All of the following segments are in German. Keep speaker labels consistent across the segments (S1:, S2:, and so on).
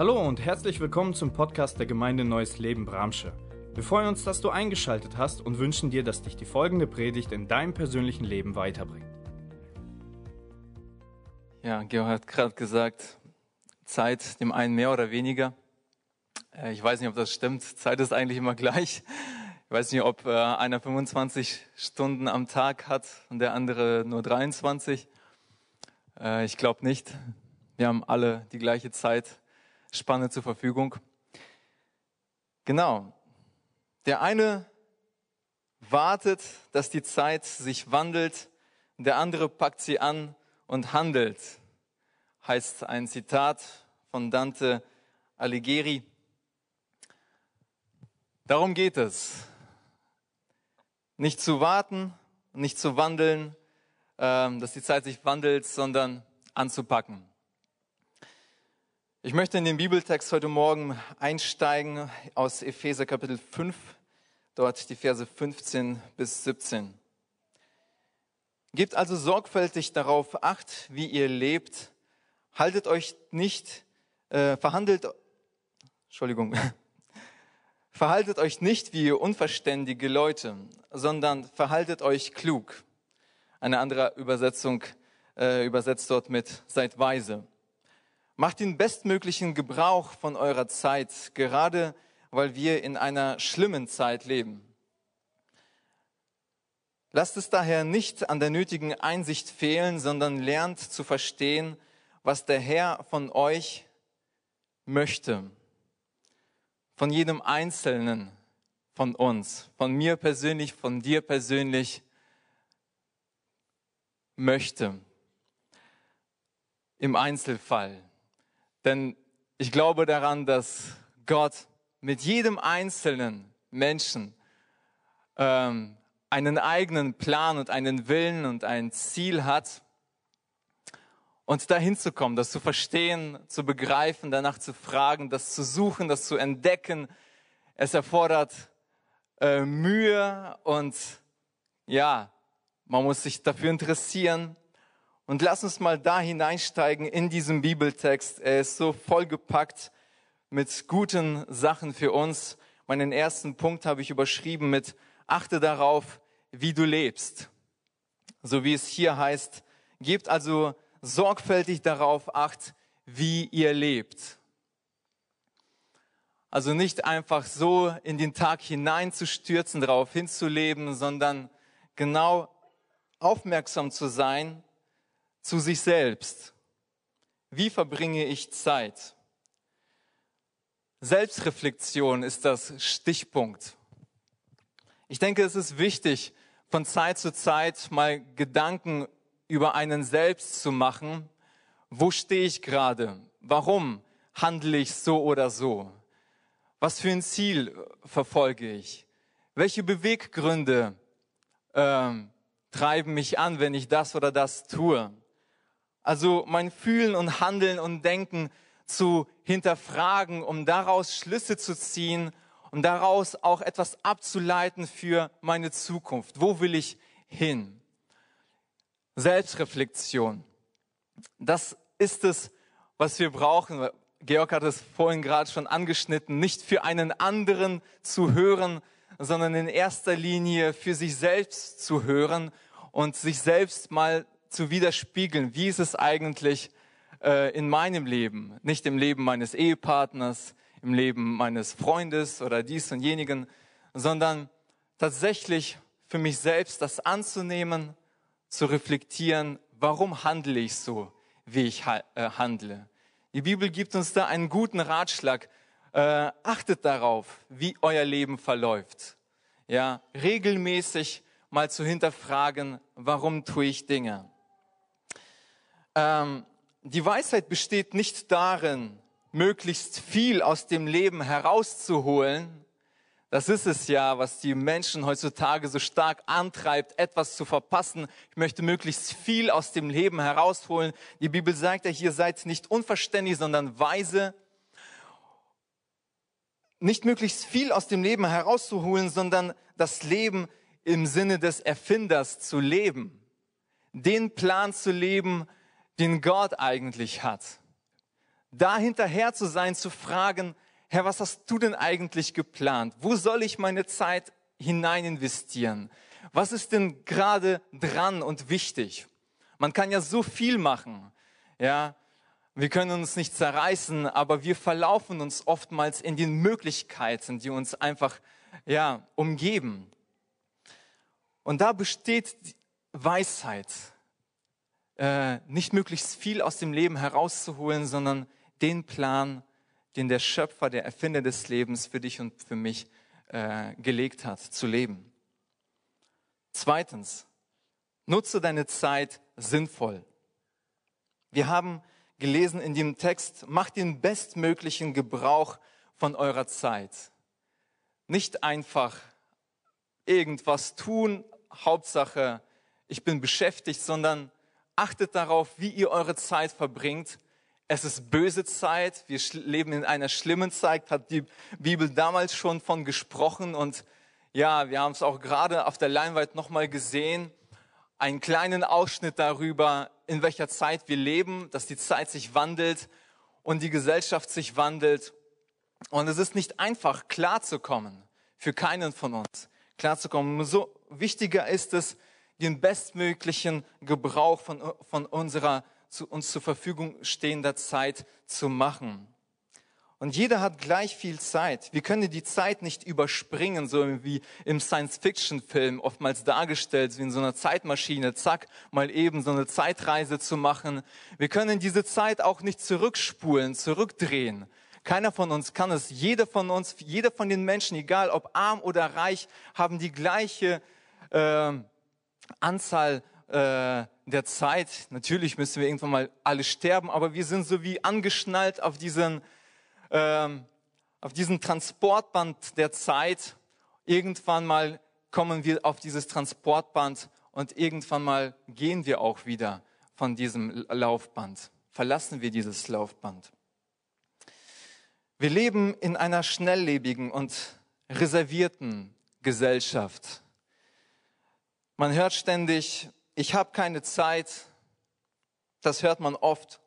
S1: Hallo und herzlich willkommen zum Podcast der Gemeinde Neues Leben Bramsche. Wir freuen uns, dass du eingeschaltet hast und wünschen dir, dass dich die folgende Predigt in deinem persönlichen Leben weiterbringt.
S2: Ja, Georg hat gerade gesagt, Zeit dem einen mehr oder weniger. Äh, ich weiß nicht, ob das stimmt. Zeit ist eigentlich immer gleich. Ich weiß nicht, ob äh, einer 25 Stunden am Tag hat und der andere nur 23. Äh, ich glaube nicht. Wir haben alle die gleiche Zeitspanne zur Verfügung. Genau. Der eine wartet, dass die Zeit sich wandelt, der andere packt sie an und handelt, heißt ein Zitat von Dante Alighieri. Darum geht es. Nicht zu warten, nicht zu wandeln, ähm, dass die Zeit sich wandelt, sondern anzupacken. Ich möchte in den Bibeltext heute Morgen einsteigen aus Epheser Kapitel 5, dort die Verse 15 bis 17. Gebt also sorgfältig darauf acht, wie ihr lebt. Haltet euch nicht, äh, verhandelt, Entschuldigung, verhaltet euch nicht wie unverständige Leute, sondern verhaltet euch klug eine andere Übersetzung äh, übersetzt dort mit seid weise. Macht den bestmöglichen Gebrauch von eurer Zeit, gerade weil wir in einer schlimmen Zeit leben. Lasst es daher nicht an der nötigen Einsicht fehlen, sondern lernt zu verstehen, was der Herr von euch möchte. Von jedem Einzelnen von uns, von mir persönlich, von dir persönlich möchte. Im Einzelfall. Denn ich glaube daran, dass Gott mit jedem einzelnen Menschen ähm, einen eigenen Plan und einen Willen und ein Ziel hat. Und dahin zu kommen, das zu verstehen, zu begreifen, danach zu fragen, das zu suchen, das zu entdecken, es erfordert äh, Mühe und ja, man muss sich dafür interessieren. Und lass uns mal da hineinsteigen in diesen Bibeltext. Er ist so vollgepackt mit guten Sachen für uns. Meinen ersten Punkt habe ich überschrieben mit achte darauf, wie du lebst. So wie es hier heißt, gebt also sorgfältig darauf acht, wie ihr lebt. Also nicht einfach so in den Tag hineinzustürzen, darauf hinzuleben, sondern genau aufmerksam zu sein zu sich selbst. Wie verbringe ich Zeit? Selbstreflexion ist das Stichpunkt. Ich denke, es ist wichtig, von Zeit zu Zeit mal Gedanken über einen selbst zu machen. Wo stehe ich gerade? Warum handle ich so oder so? Was für ein Ziel verfolge ich? Welche Beweggründe ähm, treiben mich an, wenn ich das oder das tue. Also mein Fühlen und Handeln und Denken zu hinterfragen, um daraus Schlüsse zu ziehen und daraus auch etwas abzuleiten für meine Zukunft. Wo will ich hin? Selbstreflexion. Das ist es, was wir brauchen. Georg hat es vorhin gerade schon angeschnitten, nicht für einen anderen zu hören, sondern in erster Linie für sich selbst zu hören und sich selbst mal zu widerspiegeln, wie ist es eigentlich äh, in meinem Leben, nicht im Leben meines Ehepartners, im Leben meines Freundes oder dies und jenigen, sondern tatsächlich für mich selbst das anzunehmen, zu reflektieren, warum handle ich so, wie ich ha äh, handle. Die Bibel gibt uns da einen guten Ratschlag, äh, achtet darauf, wie euer Leben verläuft. Ja, regelmäßig mal zu hinterfragen, warum tue ich Dinge. Ähm, die Weisheit besteht nicht darin, möglichst viel aus dem Leben herauszuholen. Das ist es ja, was die Menschen heutzutage so stark antreibt, etwas zu verpassen. Ich möchte möglichst viel aus dem Leben herausholen. Die Bibel sagt ja, hier seid nicht unverständlich, sondern weise nicht möglichst viel aus dem Leben herauszuholen, sondern das Leben im Sinne des Erfinders zu leben. Den Plan zu leben, den Gott eigentlich hat. da hinterher zu sein, zu fragen, Herr, was hast du denn eigentlich geplant? Wo soll ich meine Zeit hinein investieren? Was ist denn gerade dran und wichtig? Man kann ja so viel machen. Ja, wir können uns nicht zerreißen, aber wir verlaufen uns oftmals in den Möglichkeiten, die uns einfach ja, umgeben. Und da besteht Weisheit, äh, nicht möglichst viel aus dem Leben herauszuholen, sondern den Plan, den der Schöpfer, der Erfinder des Lebens für dich und für mich äh, gelegt hat, zu leben. Zweitens, nutze deine Zeit sinnvoll. Wir haben gelesen in dem Text, macht den bestmöglichen Gebrauch von eurer Zeit. Nicht einfach irgendwas tun, Hauptsache, ich bin beschäftigt, sondern achtet darauf, wie ihr eure Zeit verbringt. Es ist böse Zeit, wir leben in einer schlimmen Zeit, hat die Bibel damals schon von gesprochen und ja, wir haben es auch gerade auf der Leinwand nochmal gesehen, einen kleinen Ausschnitt darüber, in welcher Zeit wir leben, dass die Zeit sich wandelt und die Gesellschaft sich wandelt. Und es ist nicht einfach, klarzukommen, für keinen von uns, klarzukommen. Umso wichtiger ist es, den bestmöglichen Gebrauch von, von unserer zu uns zur Verfügung stehender Zeit zu machen. Und jeder hat gleich viel Zeit. Wir können die Zeit nicht überspringen, so wie im Science-Fiction-Film oftmals dargestellt, wie in so einer Zeitmaschine, zack, mal eben so eine Zeitreise zu machen. Wir können diese Zeit auch nicht zurückspulen, zurückdrehen. Keiner von uns kann es. Jeder von uns, jeder von den Menschen, egal ob arm oder reich, haben die gleiche äh, Anzahl äh, der Zeit. Natürlich müssen wir irgendwann mal alle sterben, aber wir sind so wie angeschnallt auf diesen, ähm, auf diesen Transportband der Zeit. Irgendwann mal kommen wir auf dieses Transportband und irgendwann mal gehen wir auch wieder von diesem Laufband. Verlassen wir dieses Laufband. Wir leben in einer schnelllebigen und reservierten Gesellschaft. Man hört ständig, ich habe keine Zeit. Das hört man oft.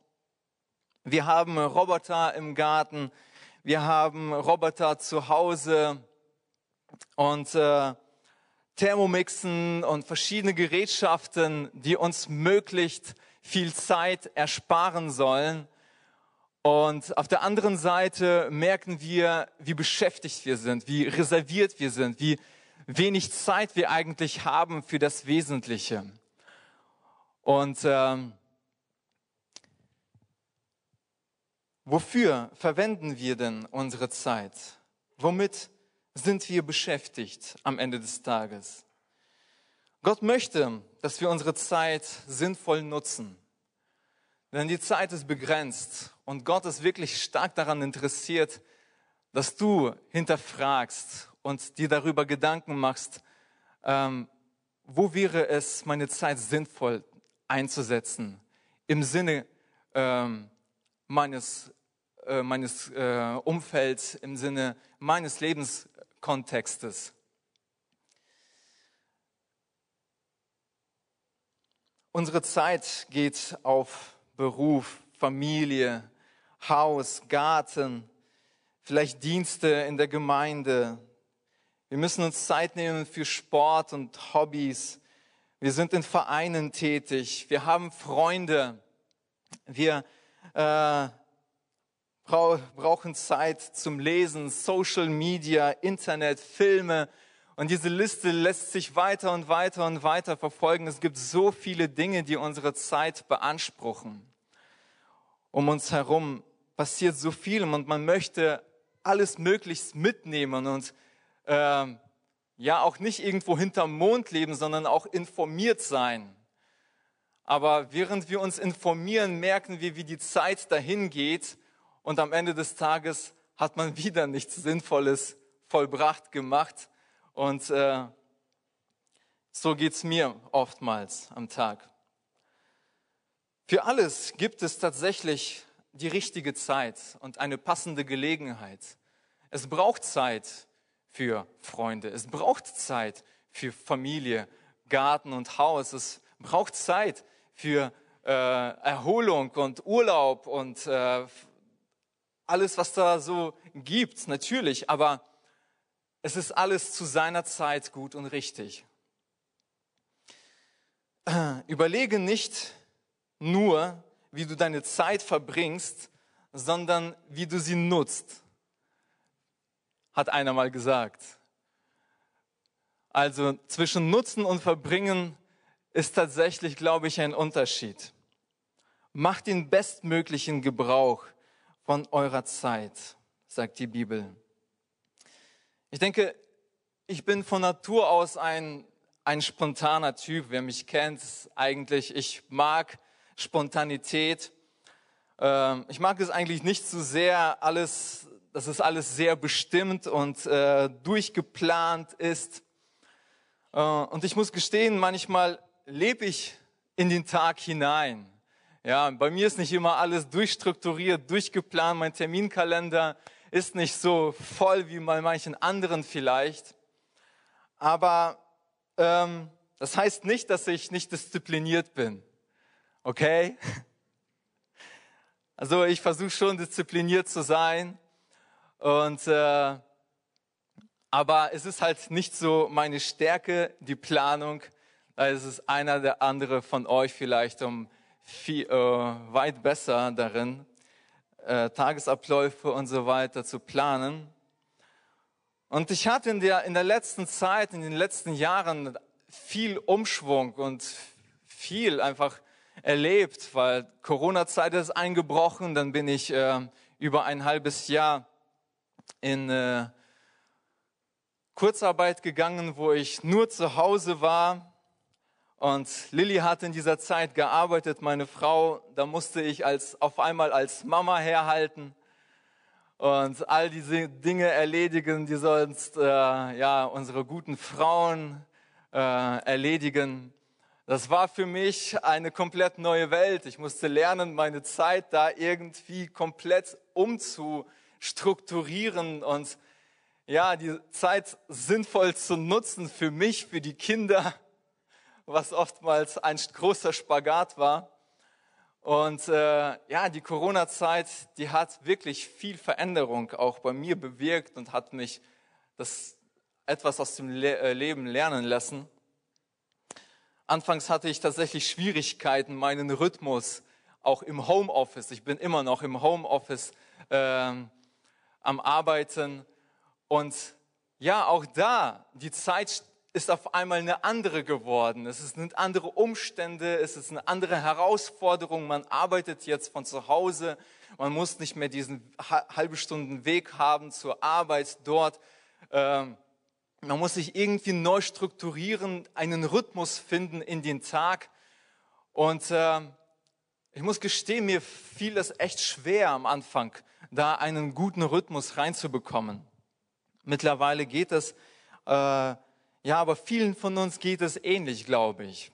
S2: Wir haben Roboter im Garten, wir haben Roboter zu Hause und äh, Thermomixen und verschiedene Gerätschaften, die uns möglichst viel Zeit ersparen sollen. Und auf der anderen Seite merken wir, wie beschäftigt wir sind, wie reserviert wir sind, wie wenig Zeit wir eigentlich haben für das Wesentliche. Und ähm, wofür verwenden wir denn unsere Zeit? Womit sind wir beschäftigt am Ende des Tages? Gott möchte, dass wir unsere Zeit sinnvoll nutzen. Denn die Zeit ist begrenzt und Gott ist wirklich stark daran interessiert, dass du hinterfragst und dir darüber Gedanken machst, ähm, wo wäre es, meine Zeit sinnvoll einzusetzen im Sinne ähm, meines, äh, meines äh, Umfelds, im Sinne meines Lebenskontextes. Unsere Zeit geht auf Beruf, Familie, Haus, Garten, vielleicht Dienste in der Gemeinde. Wir müssen uns Zeit nehmen für Sport und Hobbys. Wir sind in Vereinen tätig. Wir haben Freunde. Wir äh, brauchen Zeit zum Lesen, Social Media, Internet, Filme. Und diese Liste lässt sich weiter und weiter und weiter verfolgen. Es gibt so viele Dinge, die unsere Zeit beanspruchen. Um uns herum passiert so viel und man möchte alles möglichst mitnehmen und ähm, ja auch nicht irgendwo hinterm Mond leben, sondern auch informiert sein. Aber während wir uns informieren, merken wir, wie die Zeit dahin geht und am Ende des Tages hat man wieder nichts Sinnvolles vollbracht gemacht. Und äh, so geht's mir oftmals am Tag. Für alles gibt es tatsächlich die richtige Zeit und eine passende Gelegenheit. Es braucht Zeit für Freunde. Es braucht Zeit für Familie, Garten und Haus. Es braucht Zeit für äh, Erholung und Urlaub und äh, alles, was da so gibt, natürlich, aber es ist alles zu seiner Zeit gut und richtig. Überlege nicht nur, wie du deine Zeit verbringst, sondern wie du sie nutzt, hat einer mal gesagt. Also zwischen Nutzen und Verbringen ist tatsächlich, glaube ich, ein Unterschied. Macht den bestmöglichen Gebrauch von eurer Zeit, sagt die Bibel. Ich denke, ich bin von Natur aus ein, ein spontaner Typ. Wer mich kennt, eigentlich, ich mag Spontanität. Ähm, ich mag es eigentlich nicht zu so sehr, alles, dass es alles sehr bestimmt und äh, durchgeplant ist. Äh, und ich muss gestehen, manchmal lebe ich in den Tag hinein. Ja, bei mir ist nicht immer alles durchstrukturiert, durchgeplant. Mein Terminkalender ist nicht so voll wie bei manchen anderen vielleicht. Aber ähm, das heißt nicht, dass ich nicht diszipliniert bin. Okay? Also ich versuche schon diszipliniert zu sein. Und äh, aber es ist halt nicht so meine Stärke, die Planung. Ist es einer der andere von euch vielleicht um viel, äh, weit besser darin äh, Tagesabläufe und so weiter zu planen. Und ich hatte in der, in der letzten Zeit, in den letzten Jahren viel Umschwung und viel einfach erlebt, weil Corona-Zeit ist eingebrochen, dann bin ich äh, über ein halbes Jahr in äh, Kurzarbeit gegangen, wo ich nur zu Hause war und Lilly hat in dieser Zeit gearbeitet, meine Frau. Da musste ich als, auf einmal als Mama herhalten und all diese Dinge erledigen, die sonst äh, ja, unsere guten Frauen äh, erledigen. Das war für mich eine komplett neue Welt. Ich musste lernen, meine Zeit da irgendwie komplett umzustrukturieren und ja, die Zeit sinnvoll zu nutzen für mich, für die Kinder was oftmals ein großer Spagat war. Und äh, ja, die Corona-Zeit, die hat wirklich viel Veränderung auch bei mir bewirkt und hat mich das etwas aus dem Le äh, Leben lernen lassen. Anfangs hatte ich tatsächlich Schwierigkeiten, meinen Rhythmus auch im Homeoffice. Ich bin immer noch im Homeoffice äh, am Arbeiten und ja, auch da die Zeit ist auf einmal eine andere geworden. Es sind andere Umstände, es ist eine andere Herausforderung. Man arbeitet jetzt von zu Hause. Man muss nicht mehr diesen halbe Stunden Weg haben zur Arbeit dort. Ähm, man muss sich irgendwie neu strukturieren, einen Rhythmus finden in den Tag. Und ähm, ich muss gestehen, mir fiel es echt schwer am Anfang, da einen guten Rhythmus reinzubekommen. Mittlerweile geht es äh, ja, aber vielen von uns geht es ähnlich, glaube ich.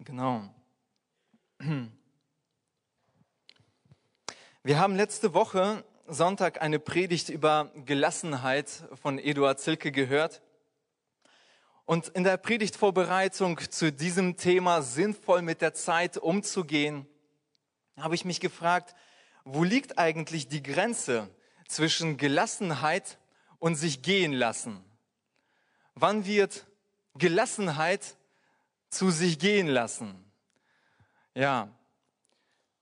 S2: Genau. Wir haben letzte Woche Sonntag eine Predigt über Gelassenheit von Eduard Zilke gehört. Und in der Predigtvorbereitung zu diesem Thema sinnvoll mit der Zeit umzugehen, habe ich mich gefragt, wo liegt eigentlich die Grenze zwischen Gelassenheit und sich gehen lassen? Wann wird Gelassenheit zu sich gehen lassen? Ja.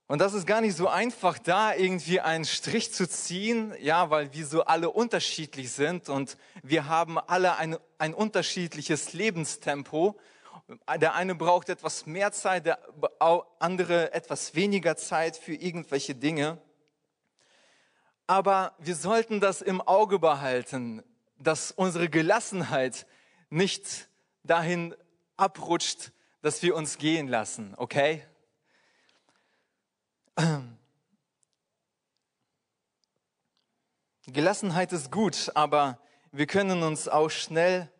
S2: Und das ist gar nicht so einfach, da irgendwie einen Strich zu ziehen, ja, weil wir so alle unterschiedlich sind und wir haben alle ein, ein unterschiedliches Lebenstempo der eine braucht etwas mehr Zeit, der andere etwas weniger Zeit für irgendwelche Dinge. Aber wir sollten das im Auge behalten, dass unsere Gelassenheit nicht dahin abrutscht, dass wir uns gehen lassen, okay? Gelassenheit ist gut, aber wir können uns auch schnell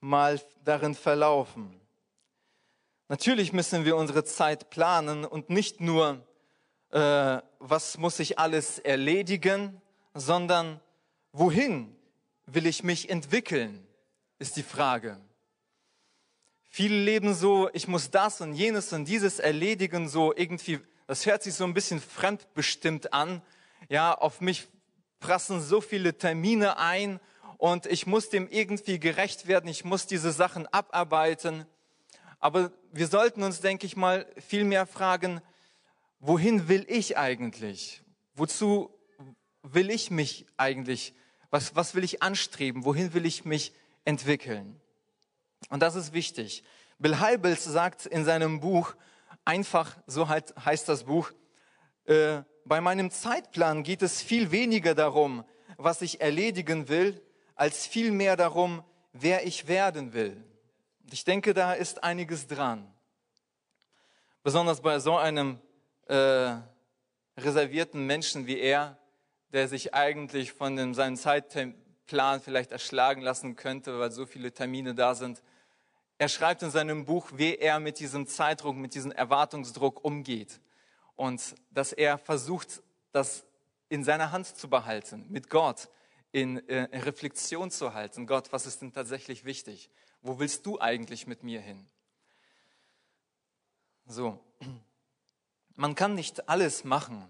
S2: mal darin verlaufen. Natürlich müssen wir unsere Zeit planen und nicht nur, äh, was muss ich alles erledigen, sondern wohin will ich mich entwickeln, ist die Frage. Viele leben so, ich muss das und jenes und dieses erledigen, so irgendwie, das hört sich so ein bisschen fremdbestimmt an. Ja, auf mich prassen so viele Termine ein und ich muss dem irgendwie gerecht werden, ich muss diese Sachen abarbeiten. Aber wir sollten uns, denke ich mal, viel mehr fragen, wohin will ich eigentlich? Wozu will ich mich eigentlich, was, was will ich anstreben? Wohin will ich mich entwickeln? Und das ist wichtig. Bill Heibels sagt in seinem Buch, einfach, so halt heißt das Buch, äh, bei meinem Zeitplan geht es viel weniger darum, was ich erledigen will, als viel mehr darum, wer ich werden will. Ich denke, da ist einiges dran. Besonders bei so einem äh, reservierten Menschen wie er, der sich eigentlich von dem, seinem Zeitplan vielleicht erschlagen lassen könnte, weil so viele Termine da sind. Er schreibt in seinem Buch, wie er mit diesem Zeitdruck, mit diesem Erwartungsdruck umgeht. Und dass er versucht, das in seiner Hand zu behalten, mit Gott in, äh, Reflexion zu halten. Gott, was ist denn tatsächlich wichtig? Wo willst du eigentlich mit mir hin? So, man kann nicht alles machen.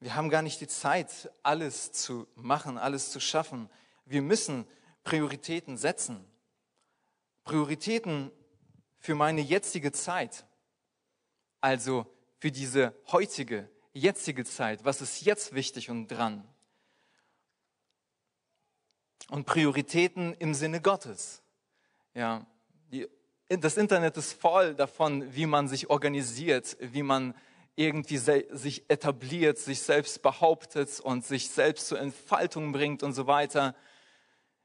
S2: Wir haben gar nicht die Zeit, alles zu machen, alles zu schaffen. Wir müssen Prioritäten setzen. Prioritäten für meine jetzige Zeit. Also für diese heutige, jetzige Zeit. Was ist jetzt wichtig und dran? Und Prioritäten im Sinne Gottes. Ja, die, das Internet ist voll davon, wie man sich organisiert, wie man irgendwie sich etabliert, sich selbst behauptet und sich selbst zur Entfaltung bringt und so weiter.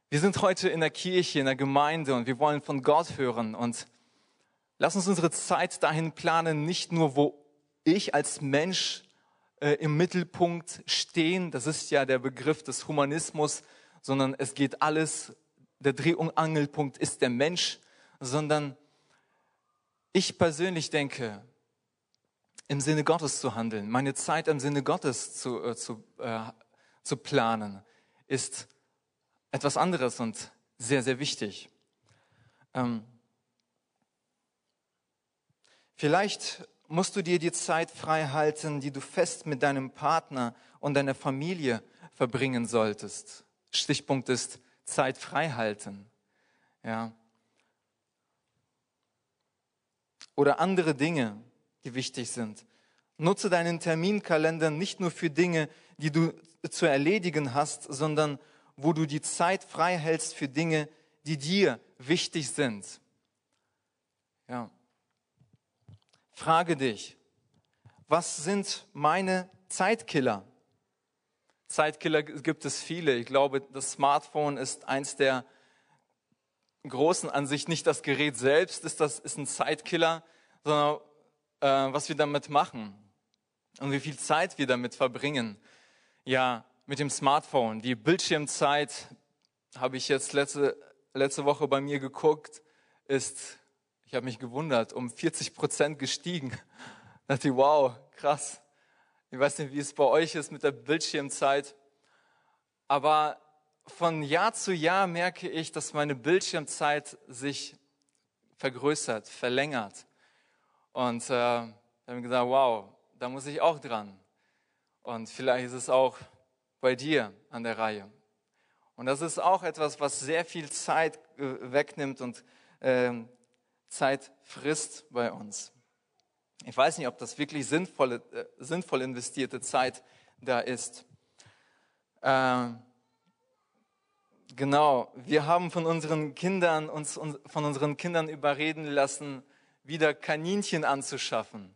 S2: Wir sind heute in der Kirche, in der Gemeinde und wir wollen von Gott hören und lass uns unsere Zeit dahin planen, nicht nur wo ich als Mensch äh, im Mittelpunkt stehen, das ist ja der Begriff des Humanismus, sondern es geht alles, der Dreh- und Angelpunkt ist der Mensch, sondern ich persönlich denke, im Sinne Gottes zu handeln, meine Zeit im Sinne Gottes zu, äh, zu, äh, zu planen, ist etwas anderes und sehr, sehr wichtig. Ähm, vielleicht musst du dir die Zeit frei halten, die du fest mit deinem Partner und deiner Familie verbringen solltest. Stichpunkt ist Zeit frei halten. Ja. Oder andere Dinge, die wichtig sind. Nutze deinen Terminkalender nicht nur für Dinge, die du zu erledigen hast, sondern wo du die Zeit frei hältst für Dinge, die dir wichtig sind. Ja. Frage dich, was sind meine Zeitkiller? Zeitkiller gibt es viele. Ich glaube, das Smartphone ist eins der großen an sich. Nicht das Gerät selbst ist, das, ist ein Zeitkiller, sondern äh, was wir damit machen und wie viel Zeit wir damit verbringen. Ja, mit dem Smartphone. Die Bildschirmzeit habe ich jetzt letzte, letzte Woche bei mir geguckt, ist, ich habe mich gewundert, um 40 Prozent gestiegen. Da dachte ich, wow, krass. Ich weiß nicht, wie es bei euch ist mit der Bildschirmzeit. Aber von Jahr zu Jahr merke ich, dass meine Bildschirmzeit sich vergrößert, verlängert. Und äh, habe ich gesagt, wow, da muss ich auch dran. Und vielleicht ist es auch bei dir an der Reihe. Und das ist auch etwas, was sehr viel Zeit äh, wegnimmt und äh, Zeit frisst bei uns. Ich weiß nicht, ob das wirklich sinnvolle, äh, sinnvoll investierte Zeit da ist. Äh, genau, wir haben von unseren Kindern uns von unseren Kindern überreden lassen, wieder Kaninchen anzuschaffen.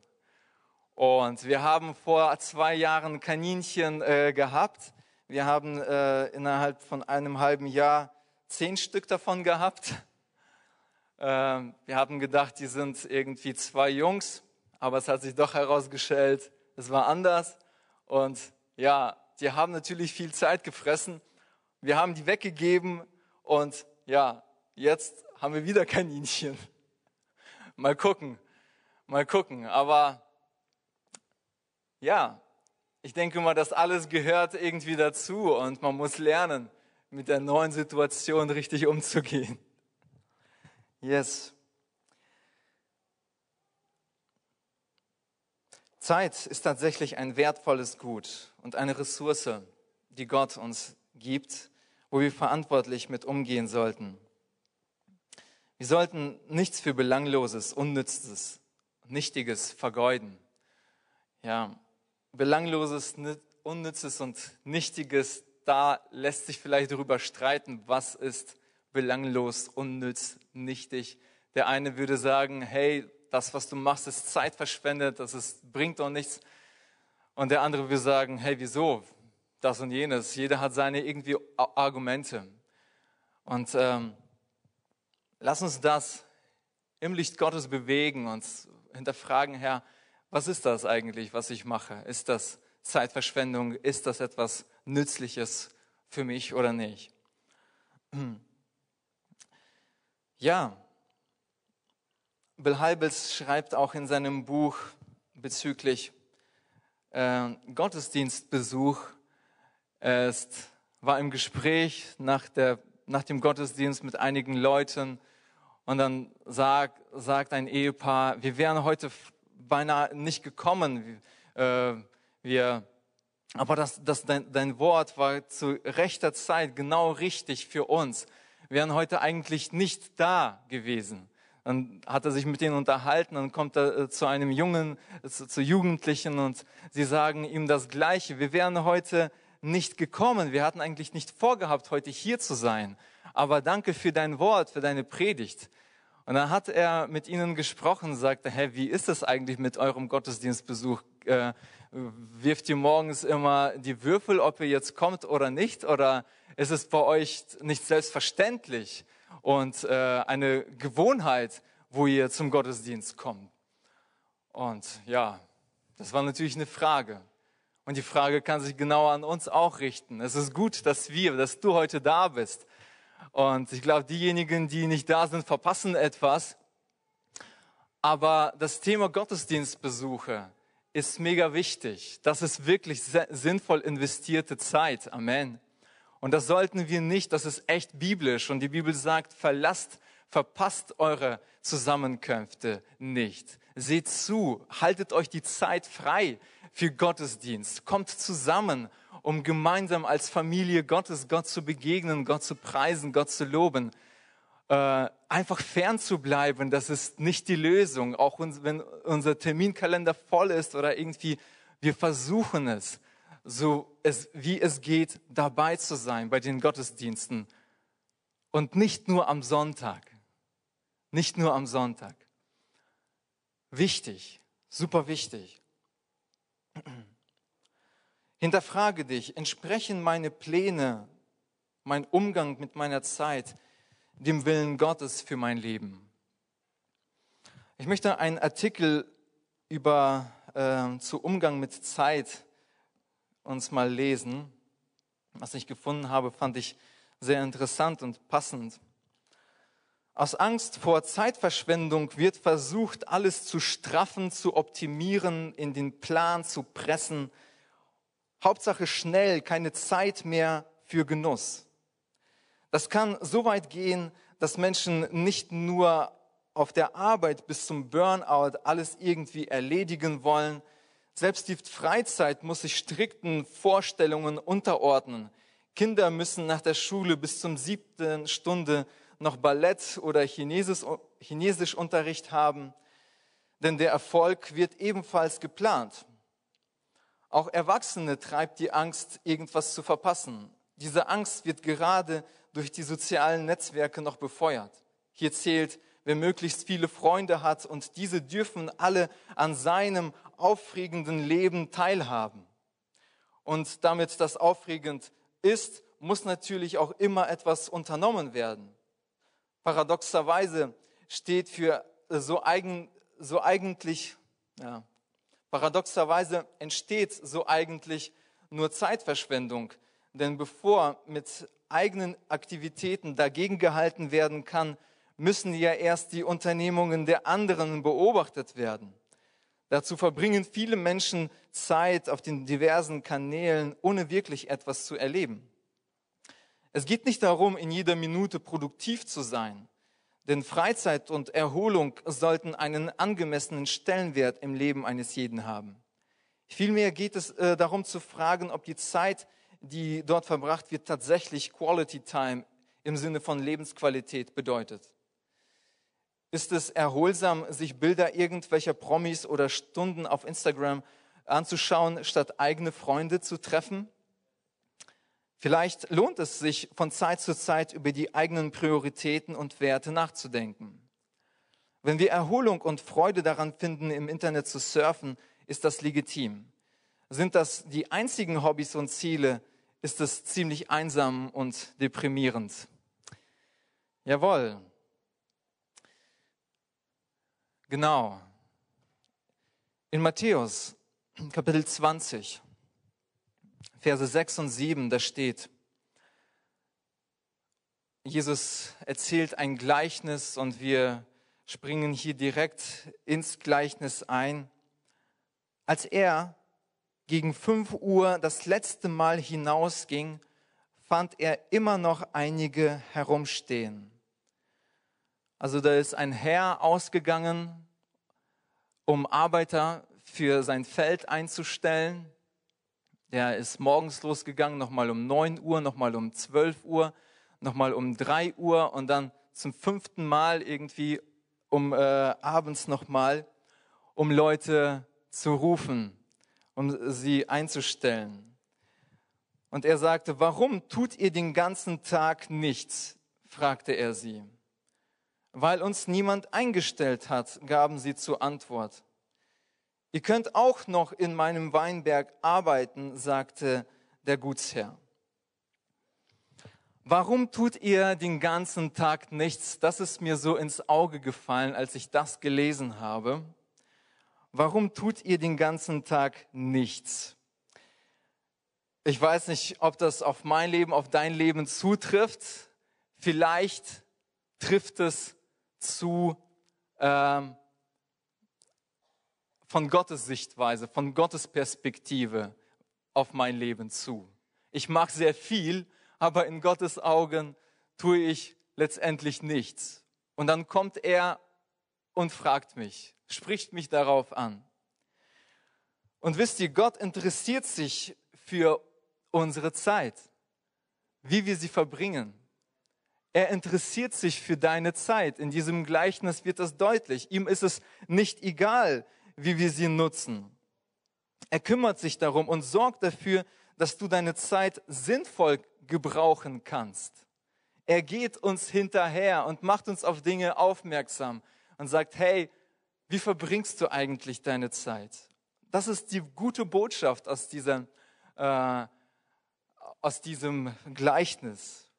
S2: Und wir haben vor zwei Jahren Kaninchen äh, gehabt. Wir haben äh, innerhalb von einem halben Jahr zehn Stück davon gehabt. Äh, wir haben gedacht, die sind irgendwie zwei Jungs, aber es hat sich doch herausgestellt, es war anders. Und ja, die haben natürlich viel Zeit gefressen. Wir haben die weggegeben und ja, jetzt haben wir wieder Kaninchen. Mal gucken, mal gucken. Aber ja, ich denke mal, das alles gehört irgendwie dazu und man muss lernen, mit der neuen Situation richtig umzugehen. Yes. Zeit ist tatsächlich ein wertvolles Gut und eine Ressource, die Gott uns gibt, wo wir verantwortlich mit umgehen sollten. Wir sollten nichts für Belangloses, Unnützes, Nichtiges vergeuden. Ja, Belangloses, Unnützes und Nichtiges, da lässt sich vielleicht darüber streiten, was ist belanglos, unnütz, nichtig. Der eine würde sagen, hey, das, was du machst, ist Zeit verschwendet, das ist, bringt doch nichts. Und der andere würde sagen, hey, wieso? Das und jenes. Jeder hat seine irgendwie Argumente. Und ähm, lass uns das im Licht Gottes bewegen und hinterfragen, Herr, was ist das eigentlich, was ich mache? Ist das Zeitverschwendung? Ist das etwas Nützliches für mich oder nicht? Ja, Bill Heibels schreibt auch in seinem Buch bezüglich äh, Gottesdienstbesuch. Er war im Gespräch nach, der, nach dem Gottesdienst mit einigen Leuten und dann sagt, sagt ein Ehepaar, wir wären heute beinahe nicht gekommen. Äh, wir, aber das, das, dein, dein Wort war zu rechter Zeit genau richtig für uns. Wären heute eigentlich nicht da gewesen. Dann hat er sich mit denen unterhalten, dann kommt er äh, zu einem Jungen, zu, zu Jugendlichen und sie sagen ihm das Gleiche. Wir wären heute nicht gekommen. Wir hatten eigentlich nicht vorgehabt, heute hier zu sein. Aber danke für dein Wort, für deine Predigt. Und dann hat er mit ihnen gesprochen, sagte, hä, wie ist es eigentlich mit eurem Gottesdienstbesuch? Äh, wirft ihr morgens immer die Würfel, ob ihr jetzt kommt oder nicht? Oder ist es bei euch nicht selbstverständlich? und äh, eine Gewohnheit, wo ihr zum Gottesdienst kommt. Und ja, das war natürlich eine Frage. Und die Frage kann sich genau an uns auch richten. Es ist gut, dass wir, dass du heute da bist. Und ich glaube, diejenigen, die nicht da sind, verpassen etwas. Aber das Thema Gottesdienstbesuche ist mega wichtig. Das ist wirklich sinnvoll investierte Zeit. Amen. Und das sollten wir nicht, das ist echt biblisch. Und die Bibel sagt, verlasst, verpasst eure Zusammenkünfte nicht. Seht zu, haltet euch die Zeit frei für Gottesdienst. Kommt zusammen, um gemeinsam als Familie Gottes Gott zu begegnen, Gott zu preisen, Gott zu loben. Äh, einfach fern zu bleiben, das ist nicht die Lösung. Auch wenn unser Terminkalender voll ist oder irgendwie, wir versuchen es so es, wie es geht, dabei zu sein bei den Gottesdiensten. Und nicht nur am Sonntag. Nicht nur am Sonntag. Wichtig, super wichtig. Hinterfrage dich, entsprechen meine Pläne, mein Umgang mit meiner Zeit dem Willen Gottes für mein Leben? Ich möchte einen Artikel über äh, zu Umgang mit Zeit uns mal lesen. Was ich gefunden habe, fand ich sehr interessant und passend. Aus Angst vor Zeitverschwendung wird versucht, alles zu straffen, zu optimieren, in den Plan zu pressen. Hauptsache schnell, keine Zeit mehr für Genuss. Das kann so weit gehen, dass Menschen nicht nur auf der Arbeit bis zum Burnout alles irgendwie erledigen wollen, selbst die Freizeit muss sich strikten Vorstellungen unterordnen. Kinder müssen nach der Schule bis zum siebten Stunde noch Ballett oder Chinesisch, Chinesischunterricht haben, denn der Erfolg wird ebenfalls geplant. Auch Erwachsene treibt die Angst, irgendwas zu verpassen. Diese Angst wird gerade durch die sozialen Netzwerke noch befeuert. Hier zählt, wer möglichst viele Freunde hat und diese dürfen alle an seinem aufregenden Leben teilhaben. Und damit das aufregend ist, muss natürlich auch immer etwas unternommen werden. Paradoxerweise steht für so, eigen, so eigentlich, ja, paradoxerweise entsteht so eigentlich nur Zeitverschwendung. Denn bevor mit eigenen Aktivitäten dagegen gehalten werden kann, müssen ja erst die Unternehmungen der anderen beobachtet werden. Dazu verbringen viele Menschen Zeit auf den diversen Kanälen, ohne wirklich etwas zu erleben. Es geht nicht darum, in jeder Minute produktiv zu sein, denn Freizeit und Erholung sollten einen angemessenen Stellenwert im Leben eines jeden haben. Vielmehr geht es äh, darum zu fragen, ob die Zeit, die dort verbracht wird, tatsächlich Quality Time im Sinne von Lebensqualität bedeutet. Ist es erholsam, sich Bilder irgendwelcher Promis oder Stunden auf Instagram anzuschauen, statt eigene Freunde zu treffen? Vielleicht lohnt es sich von Zeit zu Zeit über die eigenen Prioritäten und Werte nachzudenken. Wenn wir Erholung und Freude daran finden, im Internet zu surfen, ist das legitim. Sind das die einzigen Hobbys und Ziele, ist es ziemlich einsam und deprimierend. Jawohl. Genau. In Matthäus Kapitel 20, Verse 6 und 7, da steht, Jesus erzählt ein Gleichnis und wir springen hier direkt ins Gleichnis ein als er gegen 5 Uhr das letzte Mal hinausging, fand er immer noch einige herumstehen. Also da ist ein Herr ausgegangen, um Arbeiter für sein Feld einzustellen. Der ist morgens losgegangen, nochmal um 9 Uhr, nochmal um 12 Uhr, nochmal um 3 Uhr und dann zum fünften Mal irgendwie um äh, abends nochmal, um Leute zu rufen, um sie einzustellen. Und er sagte, warum tut ihr den ganzen Tag nichts? fragte er sie. Weil uns niemand eingestellt hat, gaben sie zur Antwort. Ihr könnt auch noch in meinem Weinberg arbeiten, sagte der Gutsherr. Warum tut ihr den ganzen Tag nichts? Das ist mir so ins Auge gefallen, als ich das gelesen habe warum tut ihr den ganzen Tag nichts? Ich weiß nicht, ob das auf mein Leben, auf dein Leben zutrifft. Vielleicht trifft es zu ähm, von Gottes Sichtweise, von Gottes Perspektive auf mein Leben zu. Ich mache sehr viel, aber in Gottes Augen tue ich letztendlich nichts. Und dann kommt er und fragt mich, spricht mich darauf an. Und wisst ihr, Gott interessiert sich für unsere Zeit, wie wir sie verbringen. Er interessiert sich für deine Zeit. In diesem Gleichnis wird das deutlich. Ihm ist es nicht egal, wie wir sie nutzen. Er kümmert sich darum und sorgt dafür, dass du deine Zeit sinnvoll gebrauchen kannst. Er geht uns hinterher und macht uns auf Dinge aufmerksam und sagt, hey, wie verbringst du eigentlich deine Zeit? Das ist die gute Botschaft aus, dieser, äh, aus diesem Gleichnis.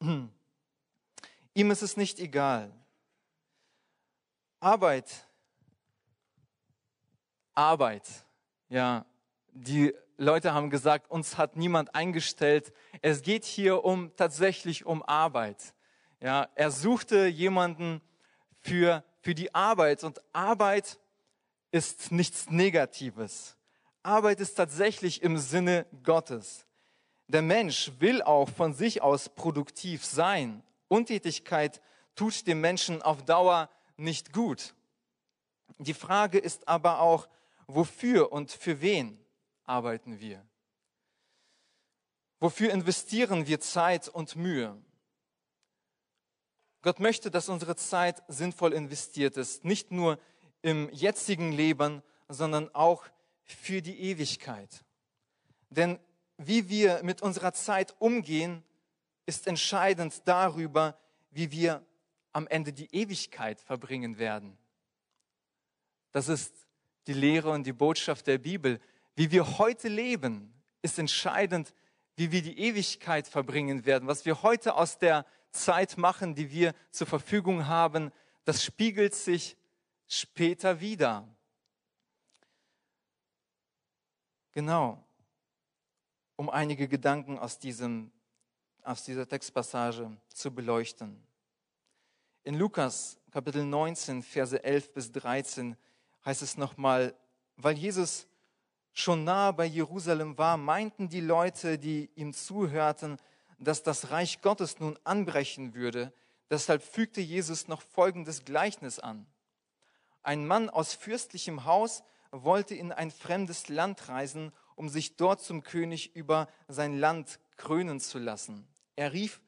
S2: Ihm ist es nicht egal. Arbeit, Arbeit, ja, die Leute haben gesagt, uns hat niemand eingestellt. Es geht hier um tatsächlich um Arbeit. Ja, er suchte jemanden für für die Arbeit. Und Arbeit ist nichts Negatives. Arbeit ist tatsächlich im Sinne Gottes. Der Mensch will auch von sich aus produktiv sein. Untätigkeit tut dem Menschen auf Dauer nicht gut. Die Frage ist aber auch, wofür und für wen arbeiten wir? Wofür investieren wir Zeit und Mühe? Gott möchte, dass unsere Zeit sinnvoll investiert ist, nicht nur im jetzigen Leben, sondern auch für die Ewigkeit. Denn wie wir mit unserer Zeit umgehen, ist entscheidend darüber, wie wir am Ende die Ewigkeit verbringen werden. Das ist die Lehre und die Botschaft der Bibel. Wie wir heute leben, ist entscheidend, wie wir die Ewigkeit verbringen werden. Was wir heute aus der Zeit machen, die wir zur Verfügung haben, das spiegelt sich später wieder. Genau, um einige Gedanken aus, diesem, aus dieser Textpassage zu beleuchten. In Lukas Kapitel 19, Verse 11 bis 13 heißt es nochmal, weil Jesus schon nahe bei Jerusalem war, meinten die Leute, die ihm zuhörten, dass das Reich Gottes nun anbrechen würde. Deshalb fügte Jesus noch folgendes Gleichnis an. Ein Mann aus fürstlichem Haus wollte in ein fremdes Land reisen, um sich dort zum König über sein Land krönen zu lassen. Er rief